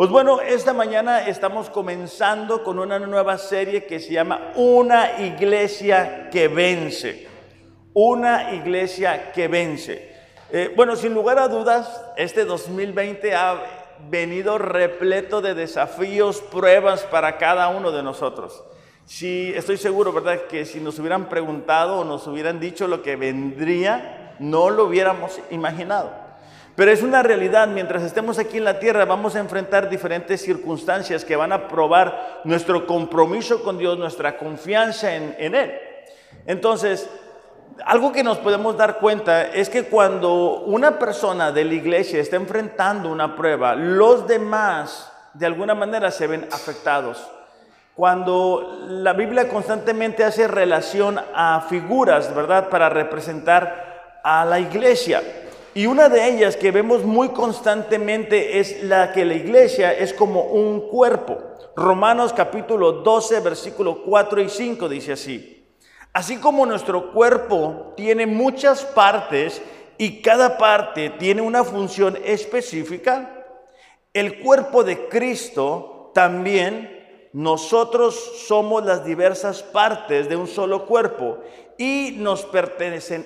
Pues bueno, esta mañana estamos comenzando con una nueva serie que se llama Una iglesia que vence. Una iglesia que vence. Eh, bueno, sin lugar a dudas, este 2020 ha venido repleto de desafíos, pruebas para cada uno de nosotros. Si estoy seguro, ¿verdad? Que si nos hubieran preguntado o nos hubieran dicho lo que vendría, no lo hubiéramos imaginado. Pero es una realidad, mientras estemos aquí en la tierra vamos a enfrentar diferentes circunstancias que van a probar nuestro compromiso con Dios, nuestra confianza en, Él. Entonces, algo que nos podemos dar cuenta es que cuando una persona de la iglesia está enfrentando una prueba, los demás de alguna manera se ven afectados. Cuando la Biblia constantemente hace relación a figuras, ¿verdad? Para representar a la iglesia. Y una de ellas que vemos muy constantemente es la que la iglesia es como un cuerpo. Romanos capítulo 12, versículo 4 y 5 dice así. Así como nuestro cuerpo tiene muchas partes y cada parte tiene una función específica, el cuerpo de Cristo también nosotros somos las diversas partes de un solo cuerpo y nos pertenecen,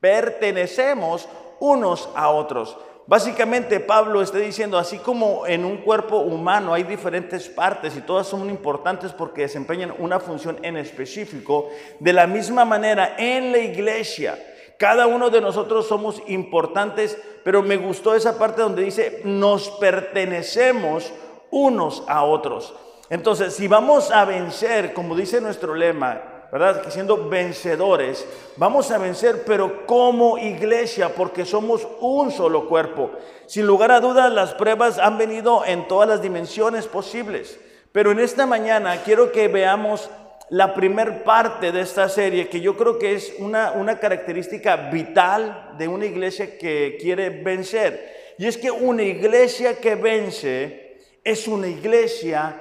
pertenecemos unos a otros. Básicamente Pablo está diciendo, así como en un cuerpo humano hay diferentes partes y todas son importantes porque desempeñan una función en específico, de la misma manera en la iglesia, cada uno de nosotros somos importantes, pero me gustó esa parte donde dice, nos pertenecemos unos a otros. Entonces, si vamos a vencer, como dice nuestro lema, ¿verdad? Que siendo vencedores, vamos a vencer, pero como iglesia, porque somos un solo cuerpo. Sin lugar a dudas, las pruebas han venido en todas las dimensiones posibles. Pero en esta mañana quiero que veamos la primer parte de esta serie, que yo creo que es una, una característica vital de una iglesia que quiere vencer. Y es que una iglesia que vence es una iglesia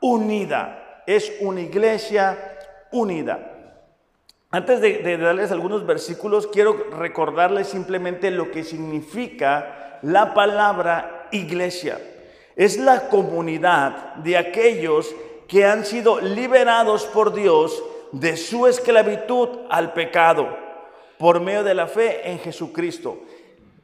unida. Es una iglesia unida. Antes de, darles algunos versículos, quiero recordarles simplemente lo que significa la palabra iglesia. Es la comunidad de aquellos que han sido liberados por Dios de su esclavitud al pecado por medio de la fe en Jesucristo.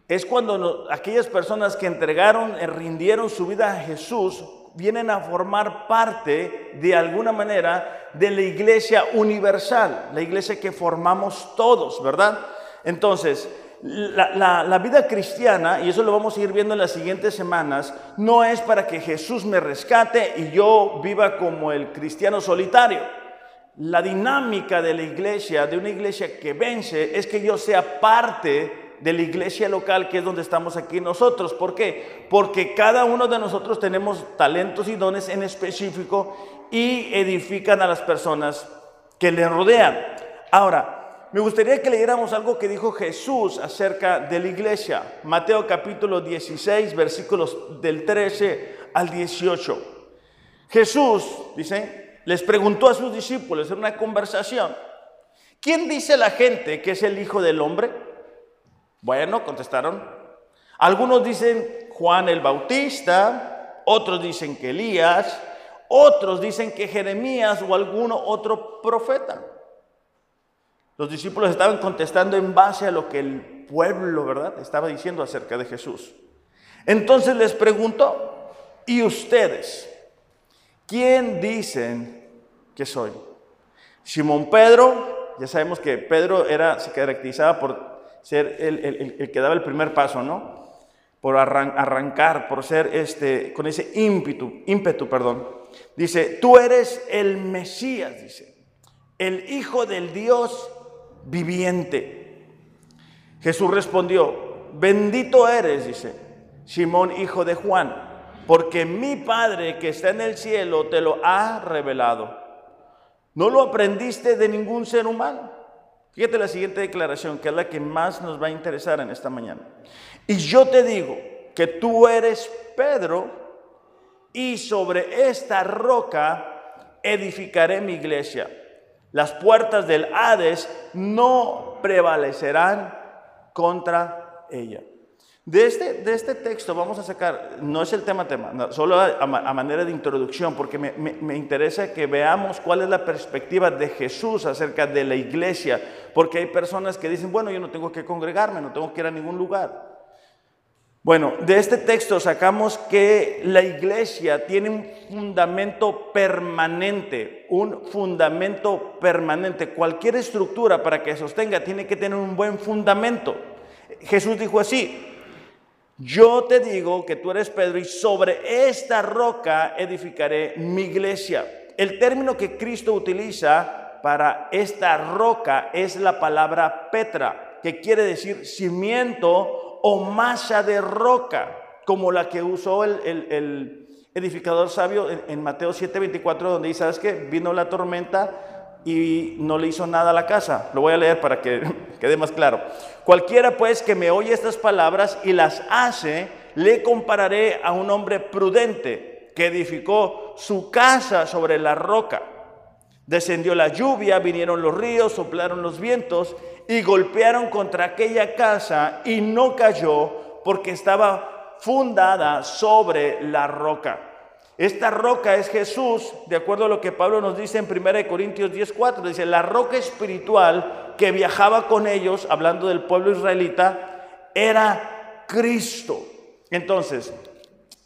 Es cuando aquellas personas que entregaron, eh, rindieron su vida a Jesús, vienen a formar parte de alguna manera de la iglesia universal, la iglesia que formamos todos, ¿verdad? Entonces, la, vida cristiana, y eso lo vamos a ir viendo en las siguientes semanas, no es para que Jesús me rescate y yo viva como el cristiano solitario. La dinámica de la iglesia, de una iglesia que vence, es que yo sea parte de la iglesia local, que es donde estamos aquí nosotros. ¿Por qué? Porque cada uno de nosotros tenemos talentos y dones en específico y edifican a las personas que le rodean. Ahora, me gustaría que leyéramos algo que dijo Jesús acerca de la iglesia. Mateo capítulo 16, versículos del 13 al 18. Jesús, dice, les preguntó a sus discípulos en una conversación, ¿quién dice la gente que es el Hijo del Hombre? Bueno, contestaron. Algunos dicen Juan el Bautista, otros dicen que Elías, otros dicen que Jeremías o alguno otro profeta. Los discípulos estaban contestando en base a lo que el pueblo, ¿verdad?, estaba diciendo acerca de Jesús. Entonces les preguntó, ¿y ustedes? ¿Quién dicen que soy? Simón Pedro, ya sabemos que Pedro era, se caracterizaba por ser el, que daba el primer paso, ¿no? Por arrancar, por ser este, con ese ímpetu, ímpetu, perdón. Dice, tú eres el Mesías, dice, el Hijo del Dios viviente. Jesús respondió, bendito eres, dice, Simón, hijo de Juan, porque mi Padre que está en el cielo te lo ha revelado. No lo aprendiste de ningún ser humano Fíjate la siguiente declaración, que es la que más nos va a interesar en esta mañana. Y yo te digo que tú eres Pedro y sobre esta roca edificaré mi iglesia. Las puertas del Hades no prevalecerán contra ella. De este, de este texto vamos a sacar, no es el tema tema, solo a, manera de introducción, porque me, me, interesa que veamos cuál es la perspectiva de Jesús acerca de la iglesia, porque hay personas que dicen, bueno, yo no tengo que congregarme, no tengo que ir a ningún lugar. Bueno, de este texto sacamos que la iglesia tiene un fundamento permanente, un fundamento permanente. Cualquier estructura para que sostenga tiene que tener un buen fundamento. Jesús dijo así, yo te digo que tú eres Pedro y sobre esta roca edificaré mi iglesia. El término que Cristo utiliza para esta roca es la palabra Petra, que quiere decir cimiento o masa de roca, como la que usó el, edificador sabio en, en Mateo 7:24, donde dice, ¿sabes qué? Vino la tormenta y no le hizo nada a la casa. Lo voy a leer para que quede más claro. Cualquiera pues que me oye estas palabras y las hace, le compararé a un hombre prudente que edificó su casa sobre la roca. Descendió la lluvia, vinieron los ríos, soplaron los vientos y golpearon contra aquella casa y no cayó porque estaba fundada sobre la roca. Esta roca es Jesús, de acuerdo a lo que Pablo nos dice en 1 Corintios 10:4. Dice, la roca espiritual que viajaba con ellos, hablando del pueblo israelita, era Cristo. Entonces,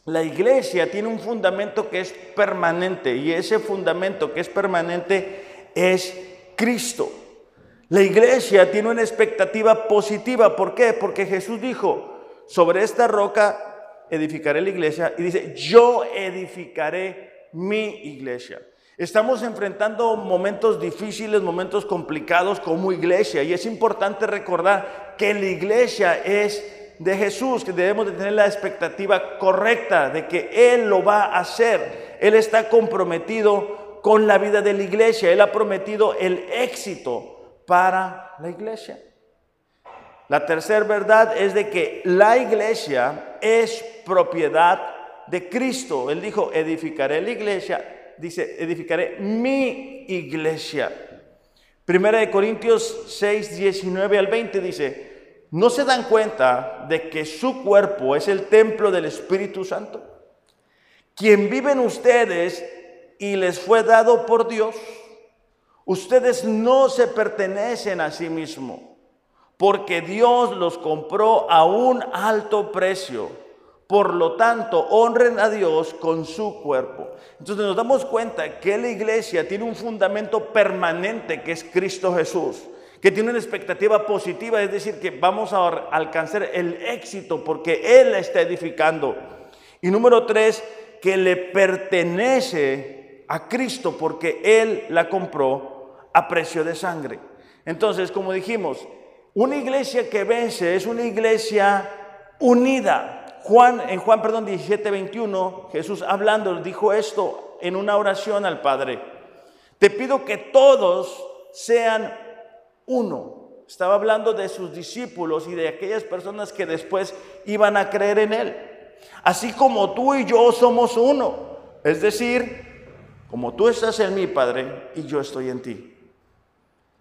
la iglesia tiene un fundamento que es permanente y ese fundamento que es permanente es Cristo. La iglesia tiene una expectativa positiva. ¿Por qué? Porque Jesús dijo, sobre esta roca edificaré la iglesia y dice, yo edificaré mi iglesia. Estamos enfrentando momentos difíciles, momentos complicados como iglesia y es importante recordar que la iglesia es de Jesús, que debemos de tener la expectativa correcta de que Él lo va a hacer. Él está comprometido con la vida de la iglesia, Él ha prometido el éxito para la iglesia. La tercera verdad es de que la iglesia es propiedad de Cristo. Él dijo, edificaré la iglesia, dice, edificaré mi iglesia. Primera de Corintios 6, 19 al 20 dice, ¿no se dan cuenta de que su cuerpo es el templo del Espíritu Santo? Quien vive en ustedes y les fue dado por Dios. Ustedes no se pertenecen a sí mismos porque Dios los compró a un alto precio. Por lo tanto, honren a Dios con su cuerpo. Entonces nos damos cuenta que la iglesia tiene un fundamento permanente que es Cristo Jesús, que tiene una expectativa positiva, es decir, que vamos a alcanzar el éxito porque Él la está edificando. Y número tres, que le pertenece a Cristo porque Él la compró a precio de sangre. Entonces, como dijimos, una iglesia que vence es una iglesia unida. Juan, en Juan, perdón, 17, 21, Jesús hablando dijo esto en una oración al Padre. Te pido que todos sean uno. Estaba hablando de sus discípulos y de aquellas personas que después iban a creer en Él. Así como tú y yo somos uno. Es decir, como tú estás en mí, Padre, y yo estoy en ti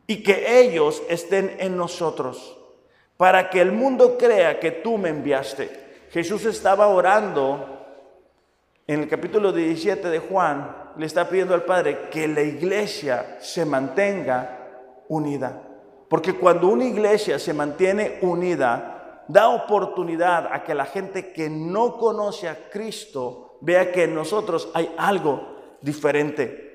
y que ellos estén en nosotros, para que el mundo crea que tú me enviaste. Jesús estaba orando en el capítulo 17 de Juan, le está pidiendo al Padre que la iglesia se mantenga unida. Porque cuando una iglesia se mantiene unida, da oportunidad a que la gente que no conoce a Cristo vea que en nosotros hay algo diferente.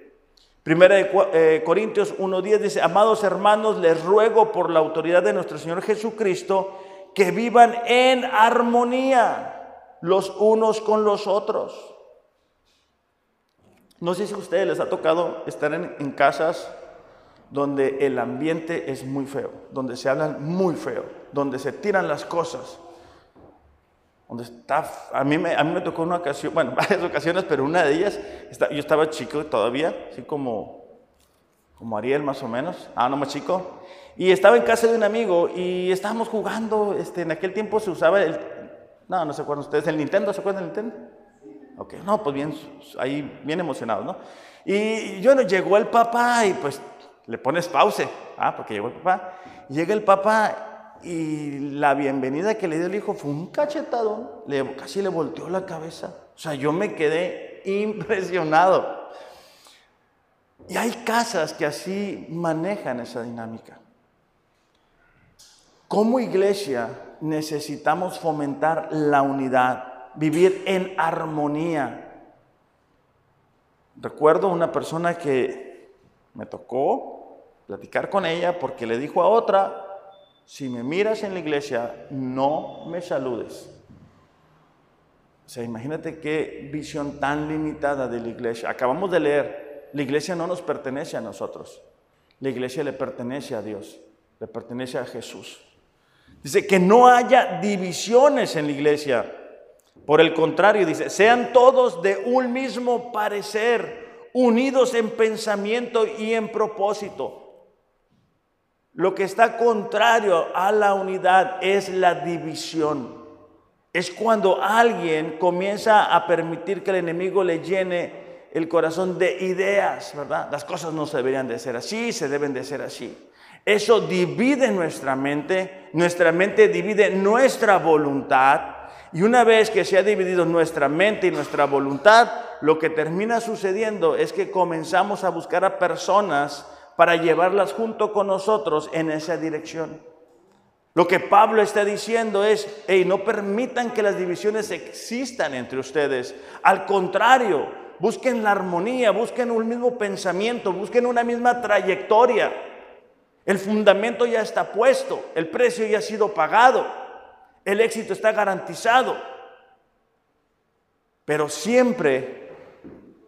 Primera de eh, Corintios 1.10 dice, amados hermanos, les ruego por la autoridad de nuestro Señor Jesucristo que vivan en armonía los unos con los otros. No sé si a ustedes les ha tocado estar en, en casas donde el ambiente es muy feo, donde se hablan muy feo, donde se tiran las cosas, donde está, a mí, me, a mí me tocó una ocasión, bueno, varias ocasiones, pero una de ellas, yo estaba chico todavía, así como, como Ariel más o menos, ah, no más chico, y estaba en casa de un amigo y estábamos jugando, este, en aquel tiempo se usaba el, no, no se acuerdan ustedes, el Nintendo, ¿se acuerdan del Nintendo? Ok, no, pues bien, ahí bien emocionado, ¿no? Y bueno, llegó el papá y pues le pones pause, ah, porque llegó el papá, llega el papá y la bienvenida que le dio el hijo fue un cachetadón, le, casi le volteó la cabeza. O sea, yo me quedé impresionado. Y hay casas que así manejan esa dinámica. Como iglesia necesitamos fomentar la unidad, vivir en armonía. Recuerdo una persona que me tocó platicar con ella porque le dijo a otra, si me miras en la iglesia, no me saludes. O sea, imagínate qué visión tan limitada de la iglesia. Acabamos de leer, la iglesia no nos pertenece a nosotros. La iglesia le pertenece a Dios, le pertenece a Jesús. Dice que no haya divisiones en la iglesia. Por el contrario, dice, sean todos de un mismo parecer, unidos en pensamiento y en propósito. Lo que está contrario a la unidad es la división. Es cuando alguien comienza a permitir que el enemigo le llene el corazón de ideas, ¿verdad? Las cosas no se deberían de ser así, se deben de ser así. Eso divide nuestra mente, nuestra mente divide nuestra voluntad. Y una vez que se ha dividido nuestra mente y nuestra voluntad, lo que termina sucediendo es que comenzamos a buscar a personas para llevarlas junto con nosotros en esa dirección. Lo que Pablo está diciendo es, hey, no permitan que las divisiones existan entre ustedes. Al contrario, busquen la armonía, busquen un mismo pensamiento, busquen una misma trayectoria. El fundamento ya está puesto, el precio ya ha sido pagado, el éxito está garantizado. Pero siempre,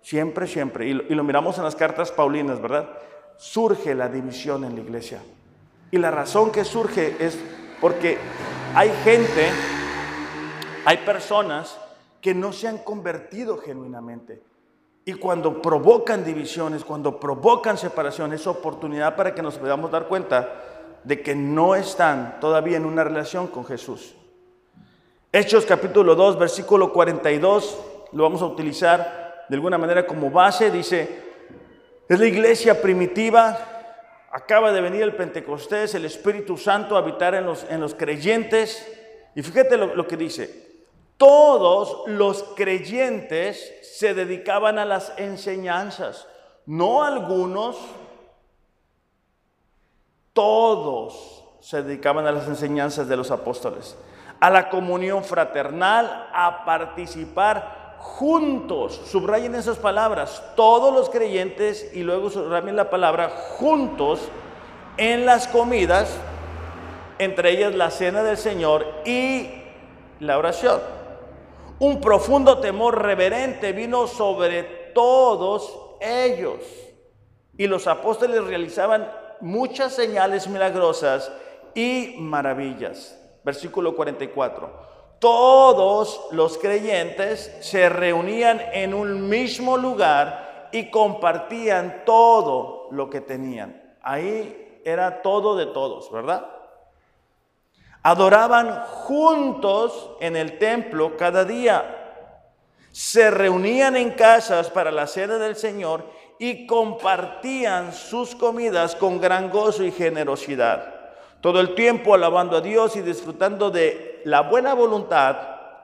siempre, siempre, y lo, y lo miramos en las cartas paulinas, ¿verdad? Surge la división en la iglesia. Y la razón que surge es porque hay gente, hay personas que no se han convertido genuinamente. Y cuando provocan divisiones, cuando provocan separación, es oportunidad para que nos podamos dar cuenta de que no están todavía en una relación con Jesús. Hechos capítulo 2, versículo 42, lo vamos a utilizar de alguna manera como base, dice, es la iglesia primitiva. Acaba de venir el Pentecostés, el Espíritu Santo a habitar en los, en los creyentes. Y fíjate lo, lo que dice. Todos los creyentes se dedicaban a las enseñanzas. No algunos, todos se dedicaban a las enseñanzas de los apóstoles, a la comunión fraternal, a participar juntos, subrayen esas palabras, todos los creyentes y luego subrayen la palabra juntos en las comidas, entre ellas la cena del Señor y la oración. Un profundo temor reverente vino sobre todos ellos y los apóstoles realizaban muchas señales milagrosas y maravillas. Versículo 44 todos los creyentes se reunían en un mismo lugar y compartían todo lo que tenían. Ahí era todo de todos, ¿verdad? Adoraban juntos en el templo cada día. Se reunían en casas para la cena del Señor y compartían sus comidas con gran gozo y generosidad todo el tiempo alabando a Dios y disfrutando de la buena voluntad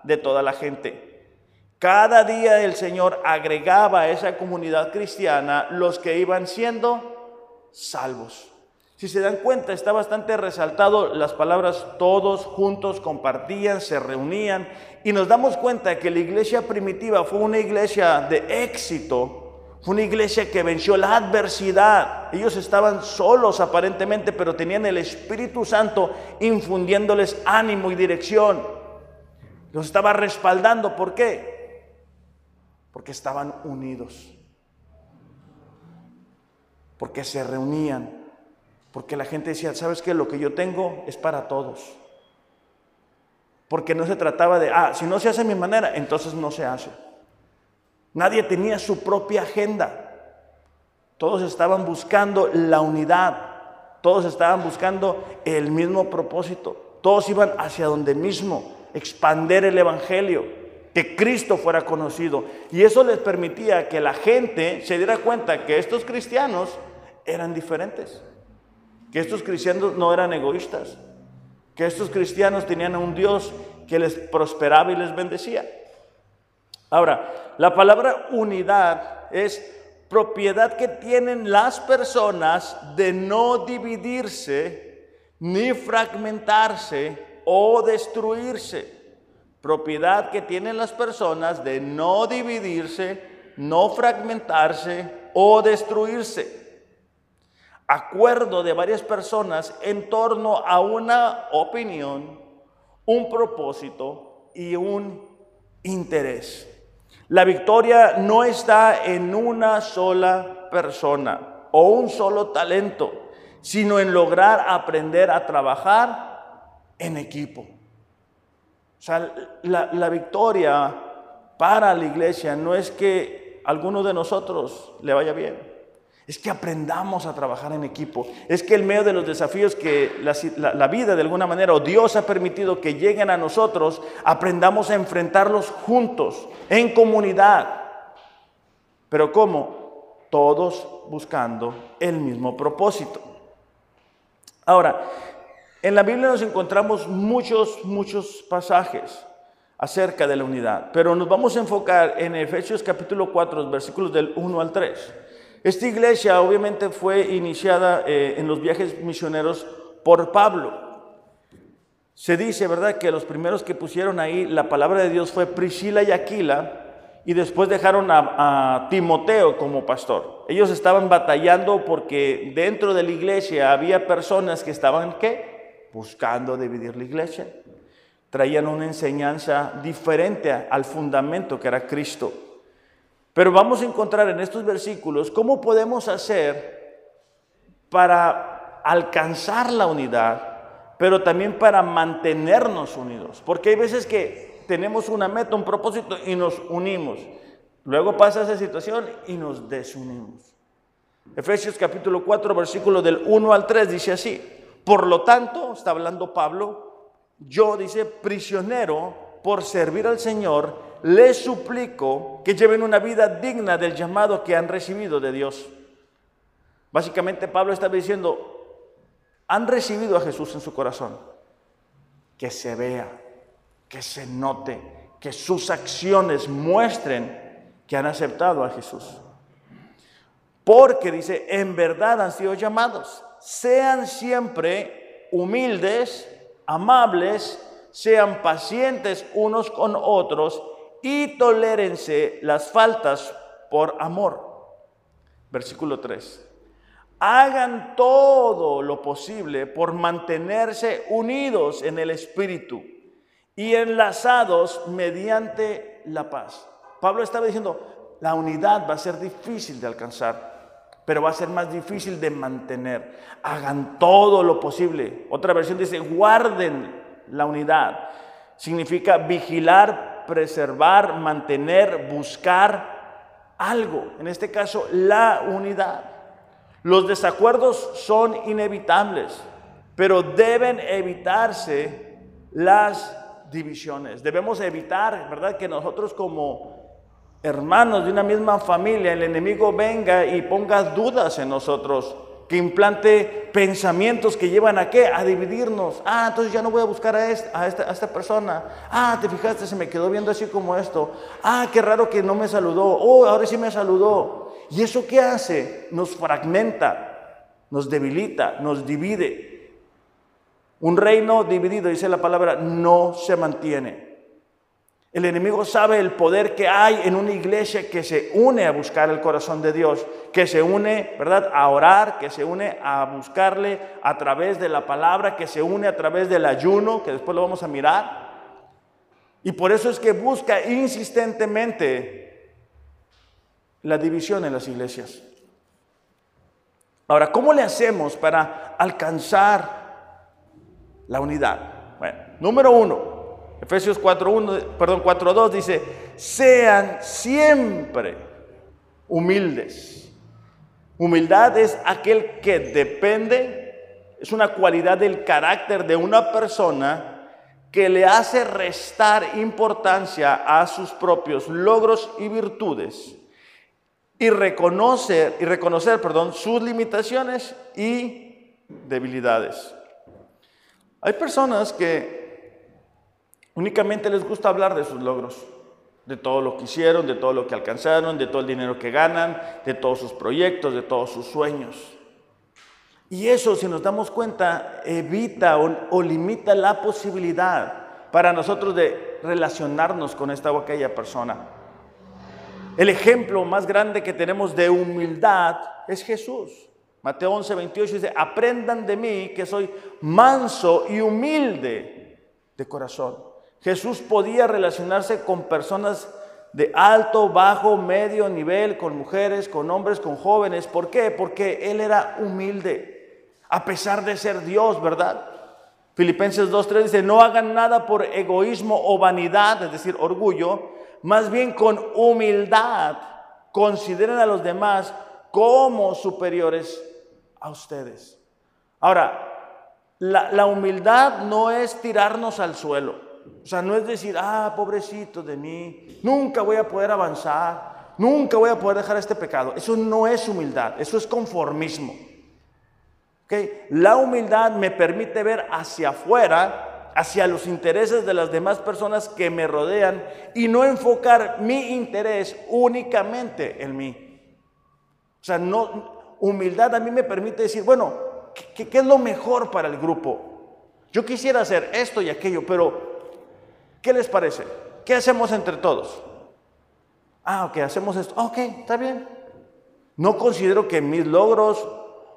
de toda la gente. Cada día el Señor agregaba a esa comunidad cristiana los que iban siendo salvos. Si se dan cuenta, está bastante resaltado las palabras todos juntos compartían, se reunían y nos damos cuenta que la iglesia primitiva fue una iglesia de éxito fue una iglesia que venció la adversidad. Ellos estaban solos aparentemente, pero tenían el Espíritu Santo infundiéndoles ánimo y dirección. Los estaba respaldando. ¿Por qué? Porque estaban unidos. Porque se reunían. Porque la gente decía, ¿sabes qué? Lo que yo tengo es para todos. Porque no se trataba de, ah, si no se hace a mi manera, entonces no se hace. Nadie tenía su propia agenda. Todos estaban buscando la unidad. Todos estaban buscando el mismo propósito. Todos iban hacia donde mismo, expander el Evangelio, que Cristo fuera conocido. Y eso les permitía que la gente se diera cuenta que estos cristianos eran diferentes, que estos cristianos no eran egoístas, que estos cristianos tenían un Dios que les prosperaba y les bendecía. Ahora, la palabra unidad es propiedad que tienen las personas de no dividirse ni fragmentarse o destruirse. Propiedad que tienen las personas de no dividirse, no fragmentarse o destruirse. Acuerdo de varias personas en torno a una opinión, un propósito y un interés. La victoria no está en una sola persona o un solo talento, sino en lograr aprender a trabajar en equipo. O sea, la, victoria para la iglesia no es que alguno de nosotros le vaya bien, es que aprendamos a trabajar en equipo. Es que el medio de los desafíos que la, la, vida de alguna manera o Dios ha permitido que lleguen a nosotros, aprendamos a enfrentarlos juntos, en comunidad. Pero ¿cómo? Todos buscando el mismo propósito. Ahora, en la Biblia nos encontramos muchos, muchos pasajes acerca de la unidad, pero nos vamos a enfocar en Efesios capítulo 4, versículos del 1 al 3. Esta iglesia obviamente fue iniciada eh, en los viajes misioneros por Pablo. Se dice, ¿verdad?, que los primeros que pusieron ahí la palabra de Dios fue Priscila y Aquila, y después dejaron a, a, Timoteo como pastor. Ellos estaban batallando porque dentro de la iglesia había personas que estaban, ¿qué? buscando dividir la iglesia. Traían una enseñanza diferente al fundamento que era Cristo. Pero vamos a encontrar en estos versículos cómo podemos hacer para alcanzar la unidad, pero también para mantenernos unidos. Porque hay veces que tenemos una meta, un propósito y nos unimos. Luego pasa esa situación y nos desunimos. Efesios capítulo 4, versículo del 1 al 3 dice así. Por lo tanto, está hablando Pablo, yo dice, prisionero por servir al Señor, les suplico que lleven una vida digna del llamado que han recibido de Dios. Básicamente Pablo está diciendo, han recibido a Jesús en su corazón. Que se vea, que se note, que sus acciones muestren que han aceptado a Jesús. Porque dice, en verdad han sido llamados sean siempre humildes, amables, sean pacientes unos con otros y tolérense las faltas por amor. Versículo 3. Hagan todo lo posible por mantenerse unidos en el Espíritu y enlazados mediante la paz. Pablo estaba diciendo, la unidad va a ser difícil de alcanzar pero va a ser más difícil de mantener. Hagan todo lo posible. Otra versión dice, guarden la unidad. Significa vigilar, preservar, mantener, buscar algo. En este caso, la unidad. Los desacuerdos son inevitables, pero deben evitarse las divisiones. Debemos evitar, ¿verdad? Que nosotros como hermanos de una misma familia, el enemigo venga y ponga dudas en nosotros, que implante pensamientos que llevan a qué? A dividirnos. Ah, entonces ya no voy a buscar a, a, esta, a esta persona. Ah, te fijaste, se me quedó viendo así como esto. Ah, qué raro que no me saludó. Oh, ahora sí me saludó. ¿Y eso qué hace? Nos fragmenta, nos debilita, nos divide. Un reino dividido, dice la palabra, no se mantiene. El enemigo sabe el poder que hay en una iglesia que se une a buscar el corazón de Dios, que se une, ¿verdad?, a orar, que se une a buscarle a través de la palabra, que se une a través del ayuno, que después lo vamos a mirar. Y por eso es que busca insistentemente la división en las iglesias. Ahora, ¿cómo le hacemos para alcanzar la unidad? Bueno, número uno, Efesios 4.1, perdón, 4.2 dice, sean siempre humildes. Humildad es aquel que depende, es una cualidad del carácter de una persona que le hace restar importancia a sus propios logros y virtudes y reconocer, y reconocer perdón, sus limitaciones y debilidades. Hay personas que únicamente les gusta hablar de sus logros, de todo lo que hicieron, de todo lo que alcanzaron, de todo el dinero que ganan, de todos sus proyectos, de todos sus sueños. Y eso, si nos damos cuenta, evita o, limita la posibilidad para nosotros de relacionarnos con esta o aquella persona. El ejemplo más grande que tenemos de humildad es Jesús. Mateo 11, 28 dice, aprendan de mí que soy manso y humilde de corazón. Jesús podía relacionarse con personas de alto, bajo, medio nivel, con mujeres, con hombres, con jóvenes. ¿Por qué? Porque Él era humilde, a pesar de ser Dios, ¿verdad? Filipenses 2.3 dice, no hagan nada por egoísmo o vanidad, es decir, orgullo, más bien con humildad consideren a los demás como superiores a ustedes. Ahora, la, humildad no es tirarnos al suelo. O sea, no es decir, ah, pobrecito de mí, nunca voy a poder avanzar, nunca voy a poder dejar este pecado. Eso no es humildad, eso es conformismo. ¿Okay? La humildad me permite ver hacia afuera, hacia los intereses de las demás personas que me rodean y no enfocar mi interés únicamente en mí. O sea, no, humildad a mí me permite decir, bueno, ¿qué, es lo mejor para el grupo? Yo quisiera hacer esto y aquello, pero ¿qué les parece? ¿Qué hacemos entre todos? Ah, ok, hacemos esto. ok, está bien. No considero que mis logros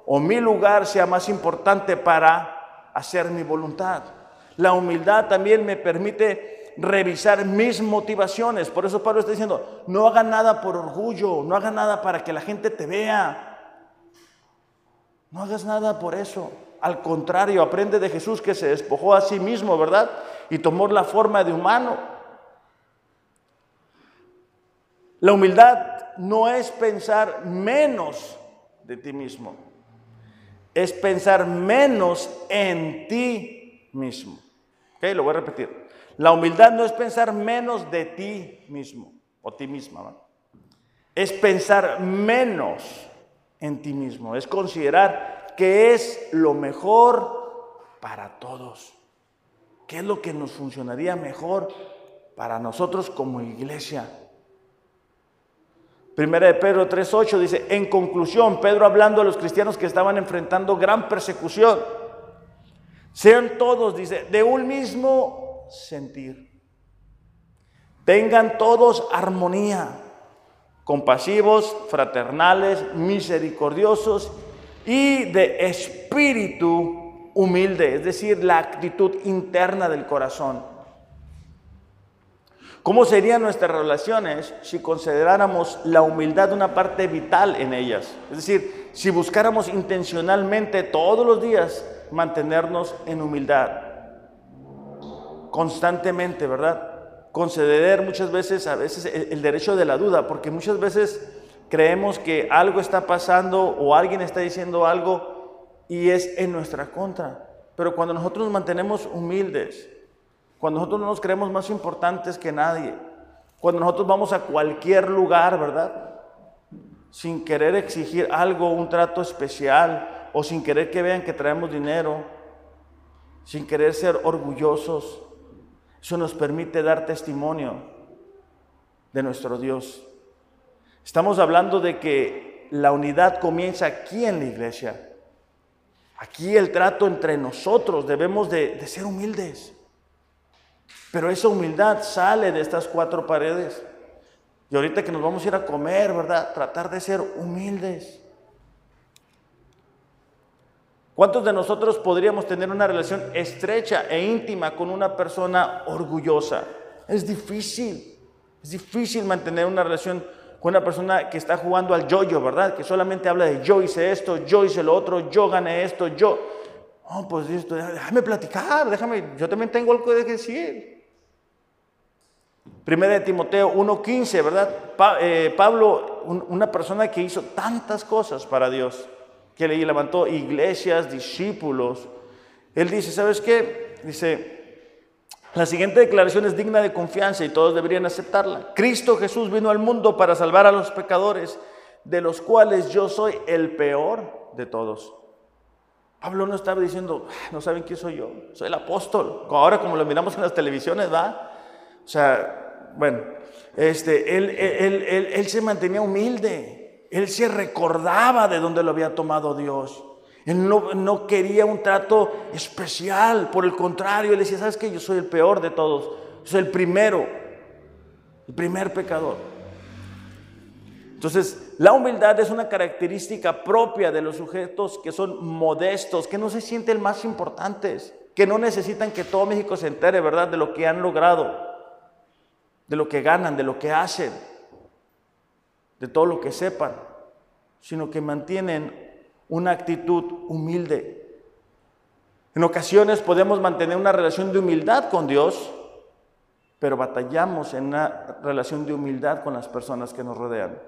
o mi lugar sea más importante para hacer mi voluntad. La humildad también me permite revisar mis motivaciones. Por eso Pablo está diciendo, no haga nada por orgullo, no haga nada para que la gente te vea. No hagas nada por eso. Al contrario, aprende de Jesús que se despojó a sí mismo, ¿verdad? Y tomó la forma de humano. La humildad no es pensar menos de ti mismo, es pensar menos en ti mismo. ¿Ok? Lo voy a repetir. La humildad no es pensar menos de ti mismo o ti misma. Es pensar menos en ti mismo, es considerar que es lo mejor para todos, qué es lo que nos funcionaría mejor para nosotros como iglesia. Primera de Pedro 3.8 dice, en conclusión, Pedro hablando a los cristianos que estaban enfrentando gran persecución, sean todos, dice, de un mismo sentir. Tengan todos armonía compasivos, fraternales, misericordiosos y de espíritu humilde, es decir, la actitud interna del corazón. ¿Cómo serían nuestras relaciones si consideráramos la humildad una parte vital en ellas? Es decir, si buscáramos intencionalmente todos los días mantenernos en humildad, constantemente, ¿verdad? conceder muchas veces, a veces, el, derecho de la duda, porque muchas veces creemos que algo está pasando o alguien está diciendo algo y es en nuestra contra. Pero cuando nosotros nos mantenemos humildes, cuando nosotros no nos creemos más importantes que nadie, cuando nosotros vamos a cualquier lugar, ¿verdad? Sin querer exigir algo, un trato especial, o sin querer que vean que traemos dinero, sin querer ser orgullosos, eso nos permite dar testimonio de nuestro Dios. Estamos hablando de que la unidad comienza aquí en la iglesia. Aquí el trato entre nosotros debemos de, ser humildes. Pero esa humildad sale de estas cuatro paredes. Y ahorita que nos vamos a ir a comer, ¿verdad? Tratar de ser humildes. ¿Cuántos de nosotros podríamos tener una relación estrecha e íntima con una persona orgullosa? Es difícil. Es difícil mantener una relación con una persona que está jugando al yo-yo, ¿verdad? Que solamente habla de yo hice esto, yo hice lo otro, yo gané esto, yo. Oh, pues esto, déjame platicar, déjame, yo también tengo algo que decir. Primera de Timoteo 1.15, ¿verdad? Eh, Pablo, una persona que hizo tantas cosas para Dios que le levantó iglesias, discípulos. Él dice, ¿sabes qué? Dice, la siguiente declaración es digna de confianza y todos deberían aceptarla. Cristo Jesús vino al mundo para salvar a los pecadores, de los cuales yo soy el peor de todos. Pablo no estaba diciendo, "Ah, no saben quién soy yo, soy el apóstol. Ahora como lo miramos en las televisiones, ¿va? O sea, bueno, este, él, él, él, él se mantenía humilde, él se recordaba de dónde lo había tomado Dios. Él no, no quería un trato especial, por el contrario, él decía, ¿sabes qué? Yo soy el peor de todos, soy el primero, el primer pecador. Entonces, la humildad es una característica propia de los sujetos que son modestos, que no se sienten más importantes, que no necesitan que todo México se entere, ¿verdad?, de lo que han logrado, de lo que ganan, de lo que hacen, de todo lo que sepan, sino que mantienen una actitud humilde. En ocasiones podemos mantener una relación de humildad con Dios, pero batallamos en una relación de humildad con las personas que nos rodean.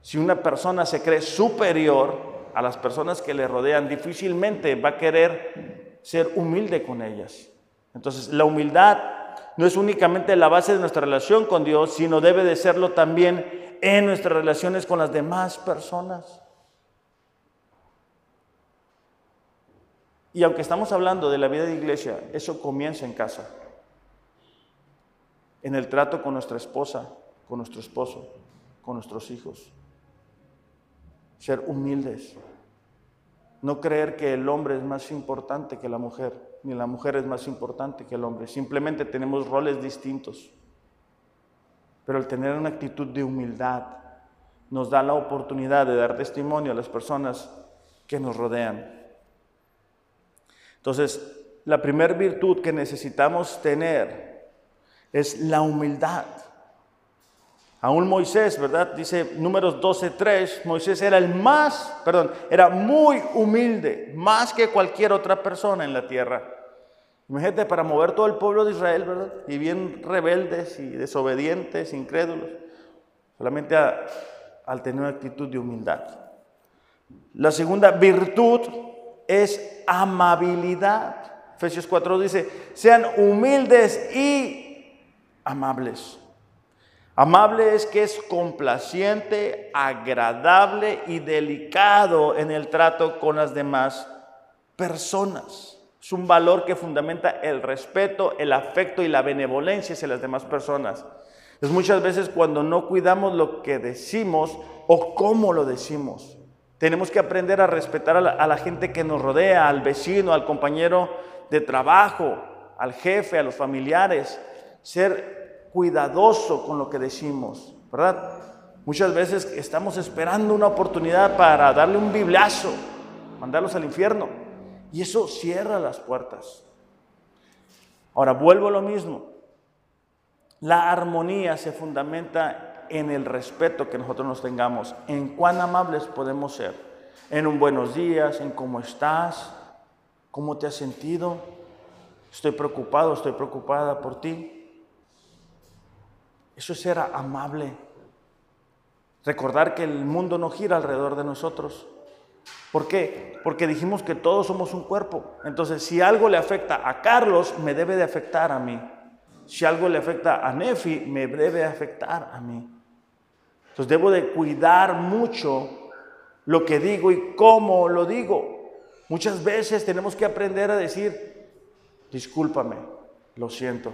Si una persona se cree superior a las personas que le rodean, difícilmente va a querer ser humilde con ellas. Entonces, la humildad no es únicamente la base de nuestra relación con Dios, sino debe de serlo también en nuestras relaciones con las demás personas. Y aunque estamos hablando de la vida de iglesia, eso comienza en casa, en el trato con nuestra esposa, con nuestro esposo, con nuestros hijos. Ser humildes. No creer que el hombre es más importante que la mujer, ni la mujer es más importante que el hombre. Simplemente tenemos roles distintos. Pero el tener una actitud de humildad nos da la oportunidad de dar testimonio a las personas que nos rodean. Entonces, la primera virtud que necesitamos tener es la humildad. Aún Moisés, ¿verdad? Dice números 12:3, Moisés era el más, perdón, era muy humilde, más que cualquier otra persona en la tierra. Imagínate para mover todo el pueblo de Israel, ¿verdad? Y bien rebeldes y desobedientes, incrédulos, solamente al tener una actitud de humildad. La segunda virtud es amabilidad. Efesios 4 dice, sean humildes y amables. Amable es que es complaciente, agradable y delicado en el trato con las demás personas. Es un valor que fundamenta el respeto, el afecto y la benevolencia hacia las demás personas. Es muchas veces cuando no cuidamos lo que decimos o cómo lo decimos. Tenemos que aprender a respetar a la, gente que nos rodea, al vecino, al compañero de trabajo, al jefe, a los familiares. Ser cuidadoso con lo que decimos, ¿verdad? Muchas veces estamos esperando una oportunidad para darle un biblazo, mandarlos al infierno. Y eso cierra las puertas. Ahora, vuelvo a lo mismo. La armonía se fundamenta en el respeto que nosotros nos tengamos, en cuán amables podemos ser, en un buenos días, en cómo estás, cómo te has sentido, estoy preocupado, estoy preocupada por ti. Eso es ser amable. Recordar que el mundo no gira alrededor de nosotros. ¿Por qué? Porque dijimos que todos somos un cuerpo. Entonces, si algo le afecta a Carlos, me debe de afectar a mí. Si algo le afecta a Nefi, me debe afectar a mí. Entonces debo de cuidar mucho lo que digo y cómo lo digo. Muchas veces tenemos que aprender a decir, discúlpame, lo siento,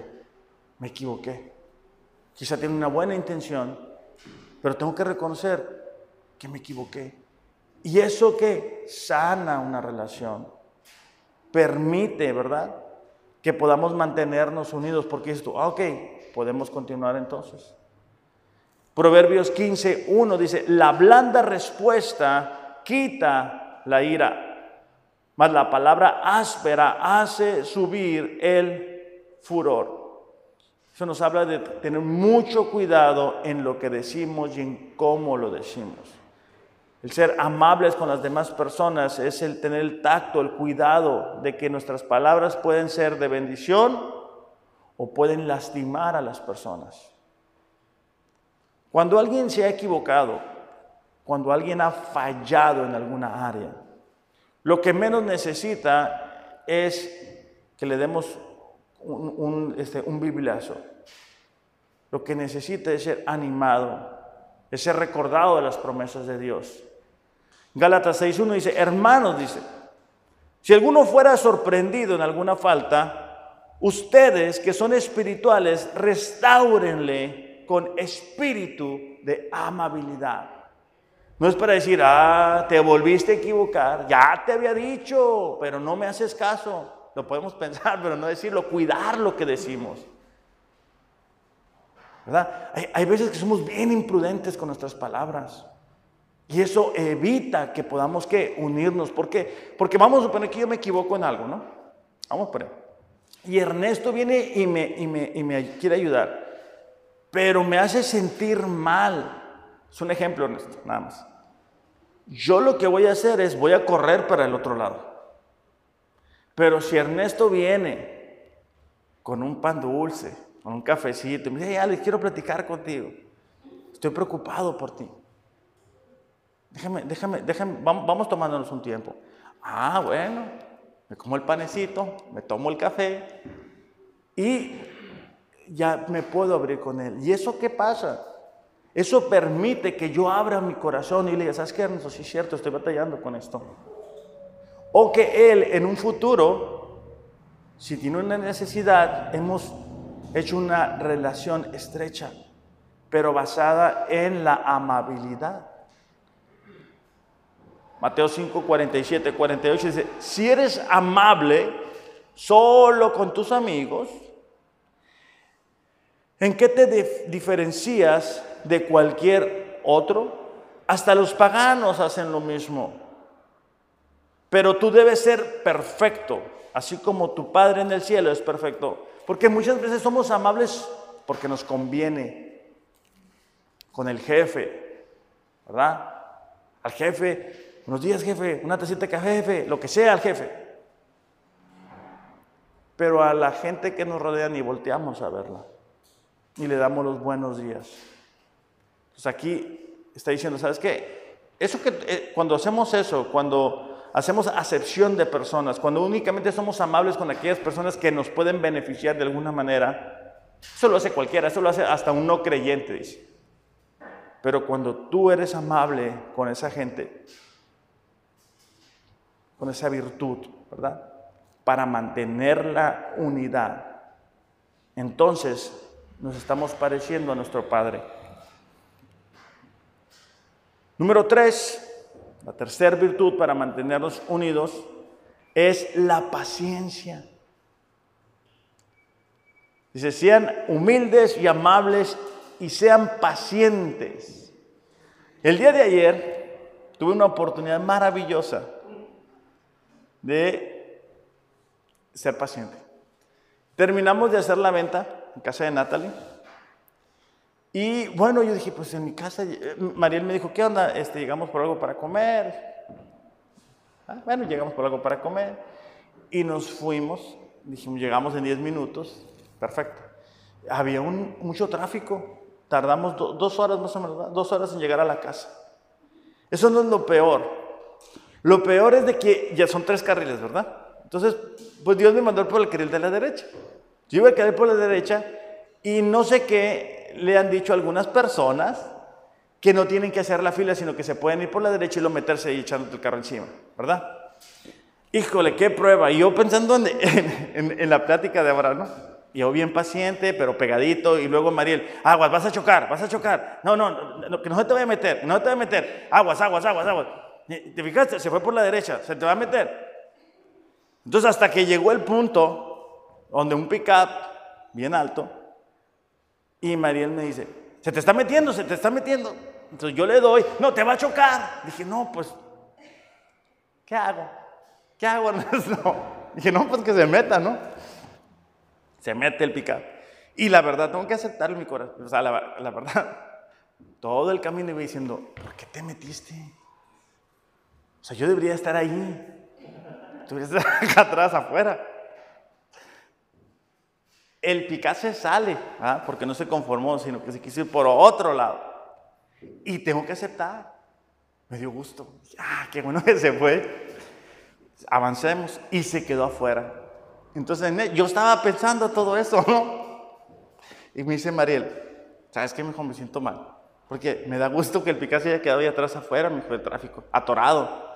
me equivoqué. Quizá tiene una buena intención, pero tengo que reconocer que me equivoqué. Y eso que sana una relación, permite, ¿verdad? Que podamos mantenernos unidos, porque esto, ah, ok, podemos continuar entonces. Proverbios 15, 1 dice, la blanda respuesta quita la ira, mas la palabra áspera hace subir el furor. Eso nos habla de tener mucho cuidado en lo que decimos y en cómo lo decimos. El ser amables con las demás personas es el tener el tacto, el cuidado de que nuestras palabras pueden ser de bendición o pueden lastimar a las personas. Cuando alguien se ha equivocado, cuando alguien ha fallado en alguna área, lo que menos necesita es que le demos un, un, este, bibliazo. Lo que necesita es ser animado, es ser recordado de las promesas de Dios. Gálatas 6.1 dice, hermanos, dice, Si alguno fuera sorprendido en alguna falta, ustedes que son espirituales, restáurenle con espíritu de amabilidad. No es para decir, ah, te volviste a equivocar, ya te había dicho, pero no me haces caso. Lo podemos pensar, pero no decirlo, cuidar lo que decimos. ¿Verdad? Hay, hay veces que somos bien imprudentes con nuestras palabras. Y eso evita que podamos que unirnos. ¿Por qué? Porque vamos a suponer que yo me equivoco en algo, ¿no? Vamos por ahí. Y Ernesto viene y me, y me, y me quiere ayudar. Pero me hace sentir mal. Es un ejemplo, Ernesto, nada más. Yo lo que voy a hacer es voy a correr para el otro lado. Pero si Ernesto viene con un pan dulce, con un cafecito, y me dice, ya, les quiero platicar contigo. Estoy preocupado por ti. Déjame, déjame, déjame, vamos, tomándonos un tiempo. Ah, bueno, me como el panecito, me tomo el café y ya me puedo abrir con él. ¿Y eso qué pasa? Eso permite que yo abra mi corazón y le diga, ¿sabes qué, Ernesto? Sí, es cierto, estoy batallando con esto. O que él en un futuro, si tiene una necesidad, hemos hecho una relación estrecha, pero basada en la amabilidad. Mateo 5, 47, 48 dice, si eres amable solo con tus amigos, ¿en qué te diferencias de cualquier otro? Hasta los paganos hacen lo mismo. Pero tú debes ser perfecto, así como tu Padre en el cielo es perfecto. Porque muchas veces somos amables porque nos conviene con el jefe, ¿verdad? Al jefe Buenos días, jefe. Una tacita de café, jefe. Lo que sea al jefe. Pero a la gente que nos rodea ni volteamos a verla. Ni le damos los buenos días. Entonces aquí está diciendo, ¿sabes qué? Eso que eh, cuando hacemos eso, cuando hacemos acepción de personas, cuando únicamente somos amables con aquellas personas que nos pueden beneficiar de alguna manera, eso lo hace cualquiera, eso lo hace hasta un no creyente, dice. Pero cuando tú eres amable con esa gente, con esa virtud, ¿verdad? Para mantener la unidad. Entonces nos estamos pareciendo a nuestro Padre. Número tres, la tercera virtud para mantenernos unidos es la paciencia. Dice, sean humildes y amables y sean pacientes. El día de ayer tuve una oportunidad maravillosa de ser paciente. Terminamos de hacer la venta en casa de Natalie. Y bueno, yo dije, pues en mi casa, eh, Mariel me dijo, ¿qué onda? Este, llegamos por algo para comer. Ah, bueno, llegamos por algo para comer. Y nos fuimos, dijimos, llegamos en 10 minutos, perfecto. Había un, mucho tráfico, tardamos dos horas más o menos, dos horas en llegar a la casa. Eso no es lo peor. Lo peor es de que ya son tres carriles, ¿verdad? Entonces, pues Dios me mandó por el carril de la derecha. Yo iba a caer por la derecha y no sé qué le han dicho algunas personas que no tienen que hacer la fila, sino que se pueden ir por la derecha y lo meterse y echando el carro encima, ¿verdad? Híjole, qué prueba. Y yo pensando en, en, la plática de ahora, ¿no? Yo bien paciente, pero pegadito. Y luego Mariel, aguas, vas a chocar, vas a chocar. No, no, no que no te voy a meter, no te voy a meter. Aguas, aguas, aguas, aguas. ¿Te fijaste? Se fue por la derecha, se te va a meter. Entonces hasta que llegó el punto donde un pickup bien alto y Mariel me dice, se te está metiendo, se te está metiendo. Entonces yo le doy, no, te va a chocar. Dije, no, pues, ¿qué hago? ¿Qué hago? Dije, no, pues que se meta, ¿no? Se mete el pickup. Y la verdad, tengo que aceptarlo en mi corazón. O sea, la verdad, todo el camino iba diciendo, ¿por qué te metiste? O sea, yo debería estar ahí. Tú estar atrás, afuera. El Picasso sale, ¿ah? porque no se conformó, sino que se quiso ir por otro lado. Y tengo que aceptar. Me dio gusto. Ah, qué bueno que se fue. Avancemos. Y se quedó afuera. Entonces yo estaba pensando todo eso, ¿no? Y me dice Mariel, ¿sabes qué, mejor Me siento mal. Porque me da gusto que el Picasso haya quedado ahí atrás afuera, me fue el tráfico, atorado.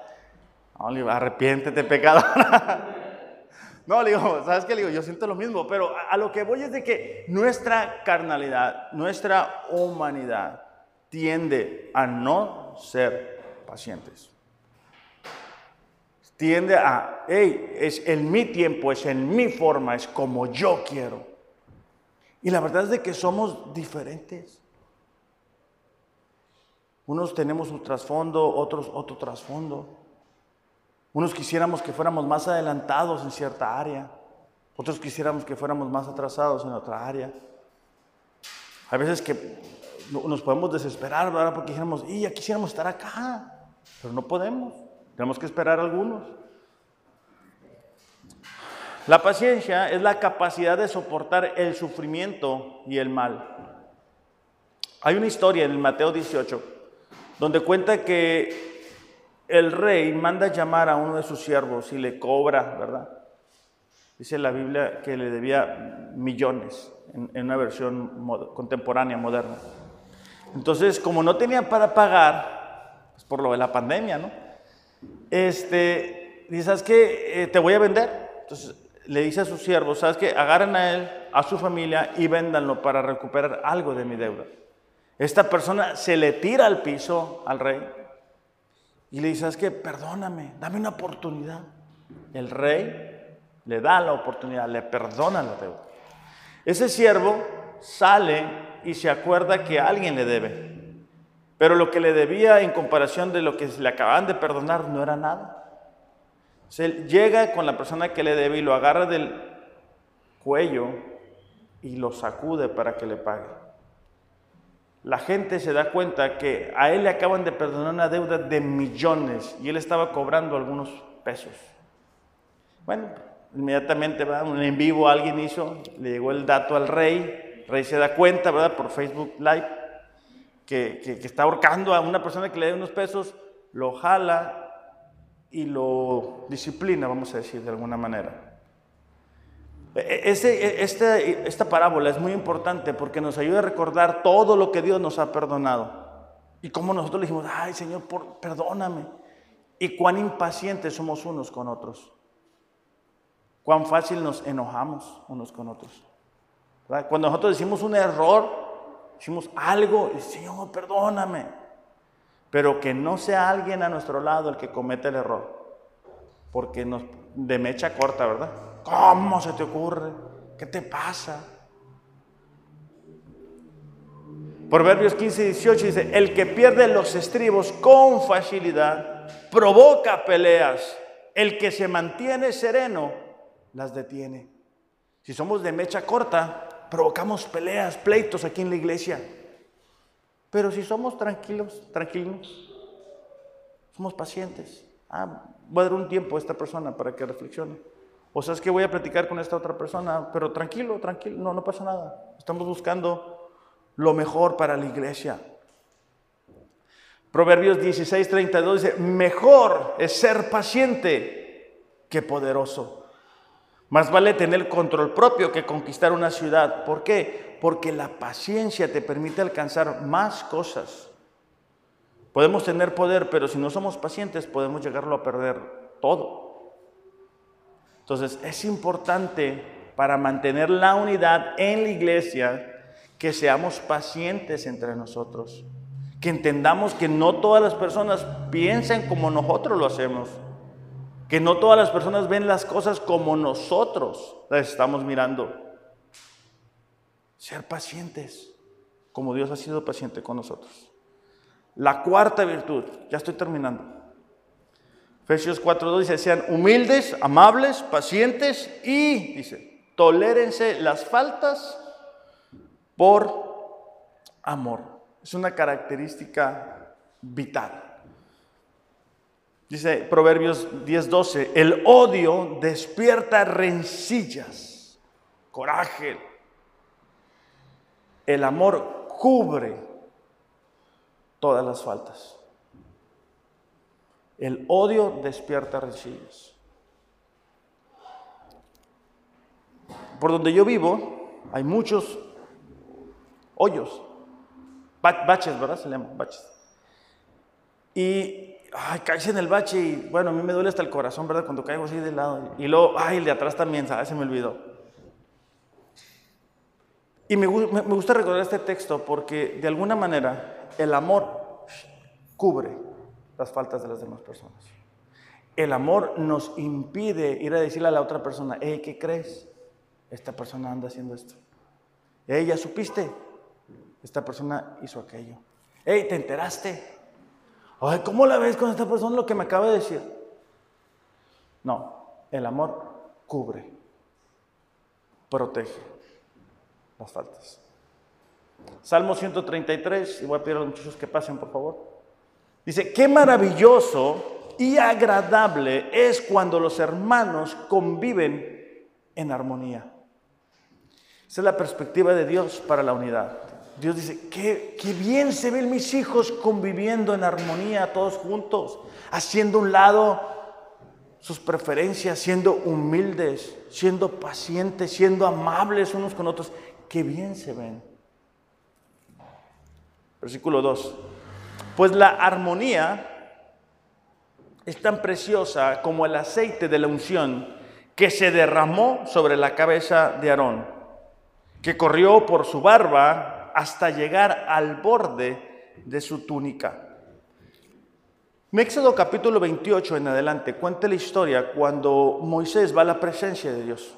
No, le digo, arrepiéntete, pecador. no, le digo, ¿sabes qué? Le digo, yo siento lo mismo, pero a, a lo que voy es de que nuestra carnalidad, nuestra humanidad tiende a no ser pacientes. Tiende a, hey, es en mi tiempo, es en mi forma, es como yo quiero. Y la verdad es de que somos diferentes. Unos tenemos un trasfondo, otros otro trasfondo. Unos quisiéramos que fuéramos más adelantados en cierta área, otros quisiéramos que fuéramos más atrasados en otra área. Hay veces que nos podemos desesperar, ¿verdad? Porque dijéramos, y ya quisiéramos estar acá, pero no podemos. Tenemos que esperar algunos. La paciencia es la capacidad de soportar el sufrimiento y el mal. Hay una historia en el Mateo 18 donde cuenta que el rey manda llamar a uno de sus siervos y le cobra, ¿verdad? Dice la Biblia que le debía millones en, una versión contemporánea, moderna. Entonces, como no tenía para pagar, pues por lo de la pandemia, ¿no? Este, dice, ¿sabes qué? Eh, te voy a vender. Entonces, le dice a sus siervos, ¿sabes qué? Agarren a él, a su familia y véndanlo para recuperar algo de mi deuda. Esta persona se le tira al piso al rey y le dice, ¿sabes qué? Perdóname, dame una oportunidad. El rey le da la oportunidad, le perdona la deuda. Ese siervo sale y se acuerda que alguien le debe. Pero lo que le debía en comparación de lo que le acaban de perdonar no era nada. Se llega con la persona que le debe y lo agarra del cuello y lo sacude para que le pague la gente se da cuenta que a él le acaban de perdonar una deuda de millones y él estaba cobrando algunos pesos. Bueno, inmediatamente un en vivo alguien hizo, le llegó el dato al rey, el rey se da cuenta, ¿verdad? Por Facebook Live, que, que, que está ahorcando a una persona que le debe unos pesos, lo jala y lo disciplina, vamos a decir de alguna manera. E, ese, este, esta parábola es muy importante porque nos ayuda a recordar todo lo que Dios nos ha perdonado. Y cómo nosotros le dijimos, ay Señor, por, perdóname. Y cuán impacientes somos unos con otros. Cuán fácil nos enojamos unos con otros. Cuando nosotros decimos un error, decimos algo, y Señor, perdóname. Pero que no sea alguien a nuestro lado el que cometa el error. Porque nos, de mecha corta, ¿verdad? ¿Cómo se te ocurre? ¿Qué te pasa? Proverbios 15 y 18 dice, el que pierde los estribos con facilidad provoca peleas. El que se mantiene sereno las detiene. Si somos de mecha corta, provocamos peleas, pleitos aquí en la iglesia. Pero si somos tranquilos, tranquilos, somos pacientes. Ah, voy a dar un tiempo a esta persona para que reflexione. O sea, es que voy a platicar con esta otra persona, pero tranquilo, tranquilo, no, no pasa nada. Estamos buscando lo mejor para la iglesia. Proverbios 16, 32 dice, mejor es ser paciente que poderoso. Más vale tener control propio que conquistar una ciudad. ¿Por qué? Porque la paciencia te permite alcanzar más cosas. Podemos tener poder, pero si no somos pacientes podemos llegarlo a perder todo. Entonces es importante para mantener la unidad en la iglesia que seamos pacientes entre nosotros, que entendamos que no todas las personas piensan como nosotros lo hacemos, que no todas las personas ven las cosas como nosotros las estamos mirando. Ser pacientes, como Dios ha sido paciente con nosotros. La cuarta virtud, ya estoy terminando. Efesios 4.2 dice, sean humildes, amables, pacientes y, dice, tolérense las faltas por amor. Es una característica vital. Dice Proverbios 10:12, el odio despierta rencillas, coraje. El amor cubre todas las faltas. El odio despierta rencillas. Por donde yo vivo hay muchos hoyos, baches, ¿verdad? Se llaman baches. Y ay, caes en el bache y bueno, a mí me duele hasta el corazón, ¿verdad? Cuando caigo así de lado. Y luego, ay, el de atrás también, ¿sabes? Se me olvidó. Y me, me gusta recordar este texto porque de alguna manera el amor cubre las faltas de las demás personas. El amor nos impide ir a decirle a la otra persona, hey, ¿qué crees? Esta persona anda haciendo esto. Hey, ¿ya supiste? Esta persona hizo aquello. Hey, ¿te enteraste? Ay, ¿cómo la ves con esta persona lo que me acaba de decir? No, el amor cubre, protege las faltas. Salmo 133, y voy a pedir a los muchachos que pasen, por favor. Dice, qué maravilloso y agradable es cuando los hermanos conviven en armonía. Esa es la perspectiva de Dios para la unidad. Dios dice, qué, qué bien se ven mis hijos conviviendo en armonía todos juntos, haciendo un lado sus preferencias, siendo humildes, siendo pacientes, siendo amables unos con otros. Qué bien se ven. Versículo 2. Pues la armonía es tan preciosa como el aceite de la unción que se derramó sobre la cabeza de Aarón, que corrió por su barba hasta llegar al borde de su túnica. En Éxodo capítulo 28 en adelante cuenta la historia cuando Moisés va a la presencia de Dios.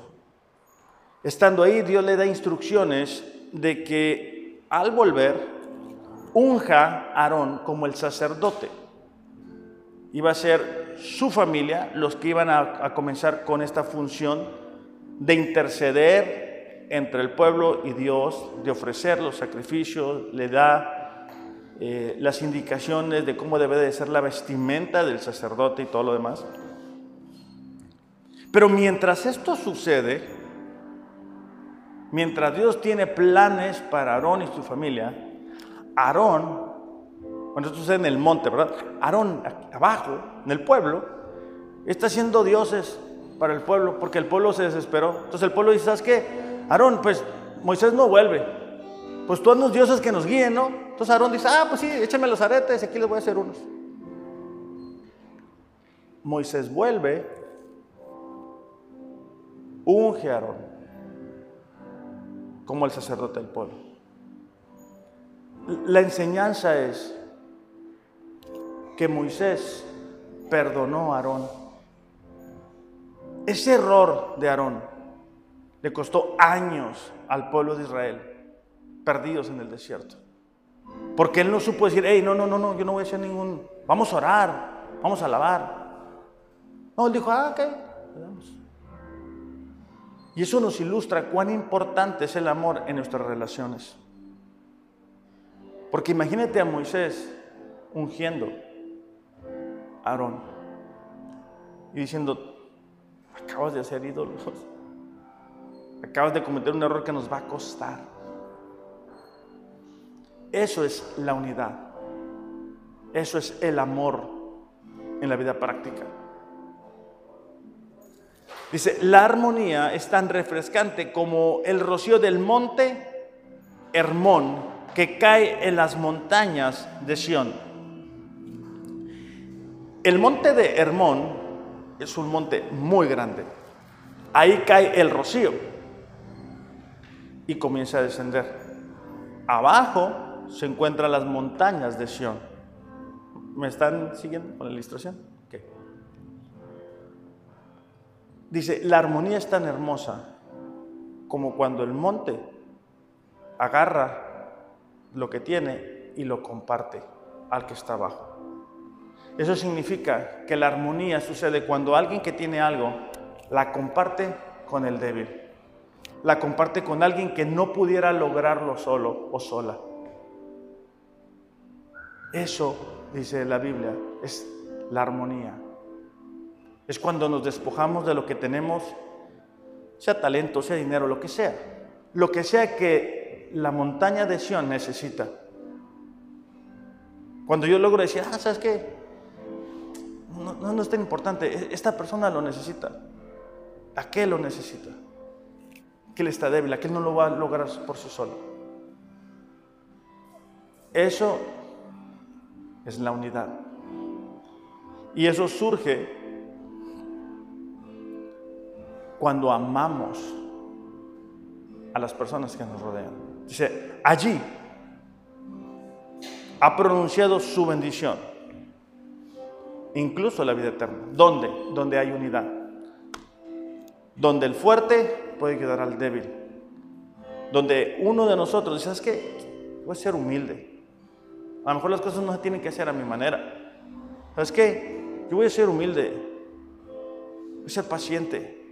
Estando ahí, Dios le da instrucciones de que al volver unja a Aarón como el sacerdote. Iba a ser su familia los que iban a, comenzar con esta función de interceder entre el pueblo y Dios, de ofrecer los sacrificios, le da eh, las indicaciones de cómo debe de ser la vestimenta del sacerdote y todo lo demás. Pero mientras esto sucede, mientras Dios tiene planes para Aarón y su familia, Aarón, cuando esto sucede en el monte, ¿verdad? Aarón, abajo, en el pueblo, está haciendo dioses para el pueblo, porque el pueblo se desesperó. Entonces el pueblo dice, ¿sabes qué? Aarón, pues Moisés no vuelve. Pues tú haznos dioses que nos guíen, ¿no? Entonces Aarón dice, ah, pues sí, échame los aretes aquí les voy a hacer unos. Moisés vuelve, unge a Aarón como el sacerdote del pueblo. La enseñanza es que Moisés perdonó a Aarón. Ese error de Aarón le costó años al pueblo de Israel, perdidos en el desierto. Porque él no supo decir, hey, no, no, no, no, yo no voy a hacer ningún, vamos a orar, vamos a alabar. No, él dijo, ah, ok, Y eso nos ilustra cuán importante es el amor en nuestras relaciones. Porque imagínate a Moisés ungiendo a Aarón y diciendo, acabas de hacer ídolos. Acabas de cometer un error que nos va a costar. Eso es la unidad. Eso es el amor en la vida práctica. Dice, la armonía es tan refrescante como el rocío del monte Hermón que cae en las montañas de Sión. El monte de Hermón es un monte muy grande. Ahí cae el rocío y comienza a descender. Abajo se encuentran las montañas de Sión. ¿Me están siguiendo con la ilustración? Dice, la armonía es tan hermosa como cuando el monte agarra lo que tiene y lo comparte al que está abajo. Eso significa que la armonía sucede cuando alguien que tiene algo la comparte con el débil la comparte con alguien que no pudiera lograrlo solo o sola. Eso, dice la Biblia, es la armonía. Es cuando nos despojamos de lo que tenemos, sea talento, sea dinero, lo que sea. Lo que sea que la montaña de Sion necesita. Cuando yo logro decir, ah, ¿sabes qué? No, es tan importante, e-, esta persona lo necesita. ¿A qué lo necesita? que él está débil, que él no lo va a lograr por sí solo. Eso es la unidad. Y eso surge cuando amamos a las personas que nos rodean. Dice, allí ha pronunciado su bendición, incluso la vida eterna. ¿Dónde? Donde hay unidad. Donde el fuerte puede quedar al débil. Donde uno de nosotros dice, ¿sabes qué? Voy a ser humilde. A lo mejor las cosas no se tienen que hacer a mi manera. ¿Sabes qué? Yo voy a ser humilde. Voy a ser paciente.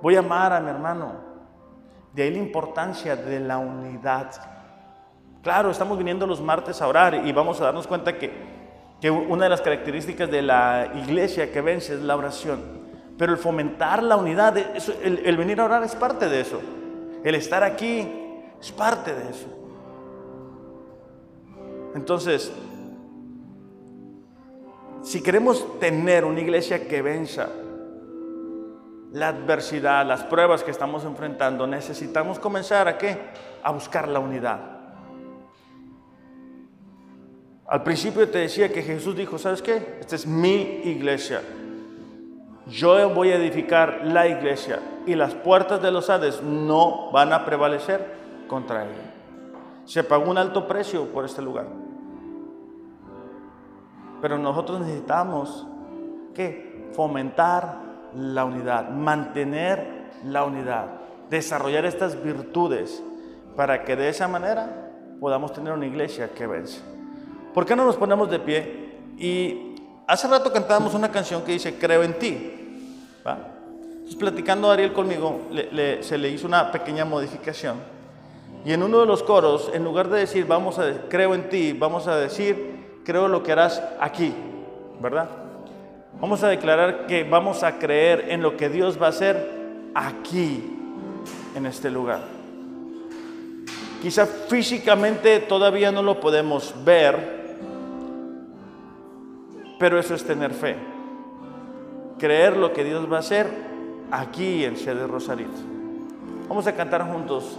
Voy a amar a mi hermano. De ahí la importancia de la unidad. Claro, estamos viniendo los martes a orar y vamos a darnos cuenta que, que una de las características de la iglesia que vence es la oración. Pero el fomentar la unidad, el, el venir a orar es parte de eso. El estar aquí es parte de eso. Entonces, si queremos tener una iglesia que venza la adversidad, las pruebas que estamos enfrentando, necesitamos comenzar a qué? A buscar la unidad. Al principio te decía que Jesús dijo, ¿sabes qué? Esta es mi iglesia. Yo voy a edificar la iglesia y las puertas de los Hades no van a prevalecer contra ella. Se pagó un alto precio por este lugar. Pero nosotros necesitamos que fomentar la unidad, mantener la unidad, desarrollar estas virtudes para que de esa manera podamos tener una iglesia que vence. ¿Por qué no nos ponemos de pie? Y hace rato cantábamos una canción que dice, creo en ti. ¿va? Entonces, platicando Ariel conmigo, se le hizo una pequeña modificación. Y en uno de los coros, en lugar de decir, vamos a, creo en ti, vamos a decir, creo lo que harás aquí, ¿verdad? Vamos a declarar que vamos a creer en lo que Dios va a hacer aquí, en este lugar. Quizá físicamente todavía no lo podemos ver, pero eso es tener fe. Creer lo que Dios va a hacer aquí en Sede Rosarito. Vamos a cantar juntos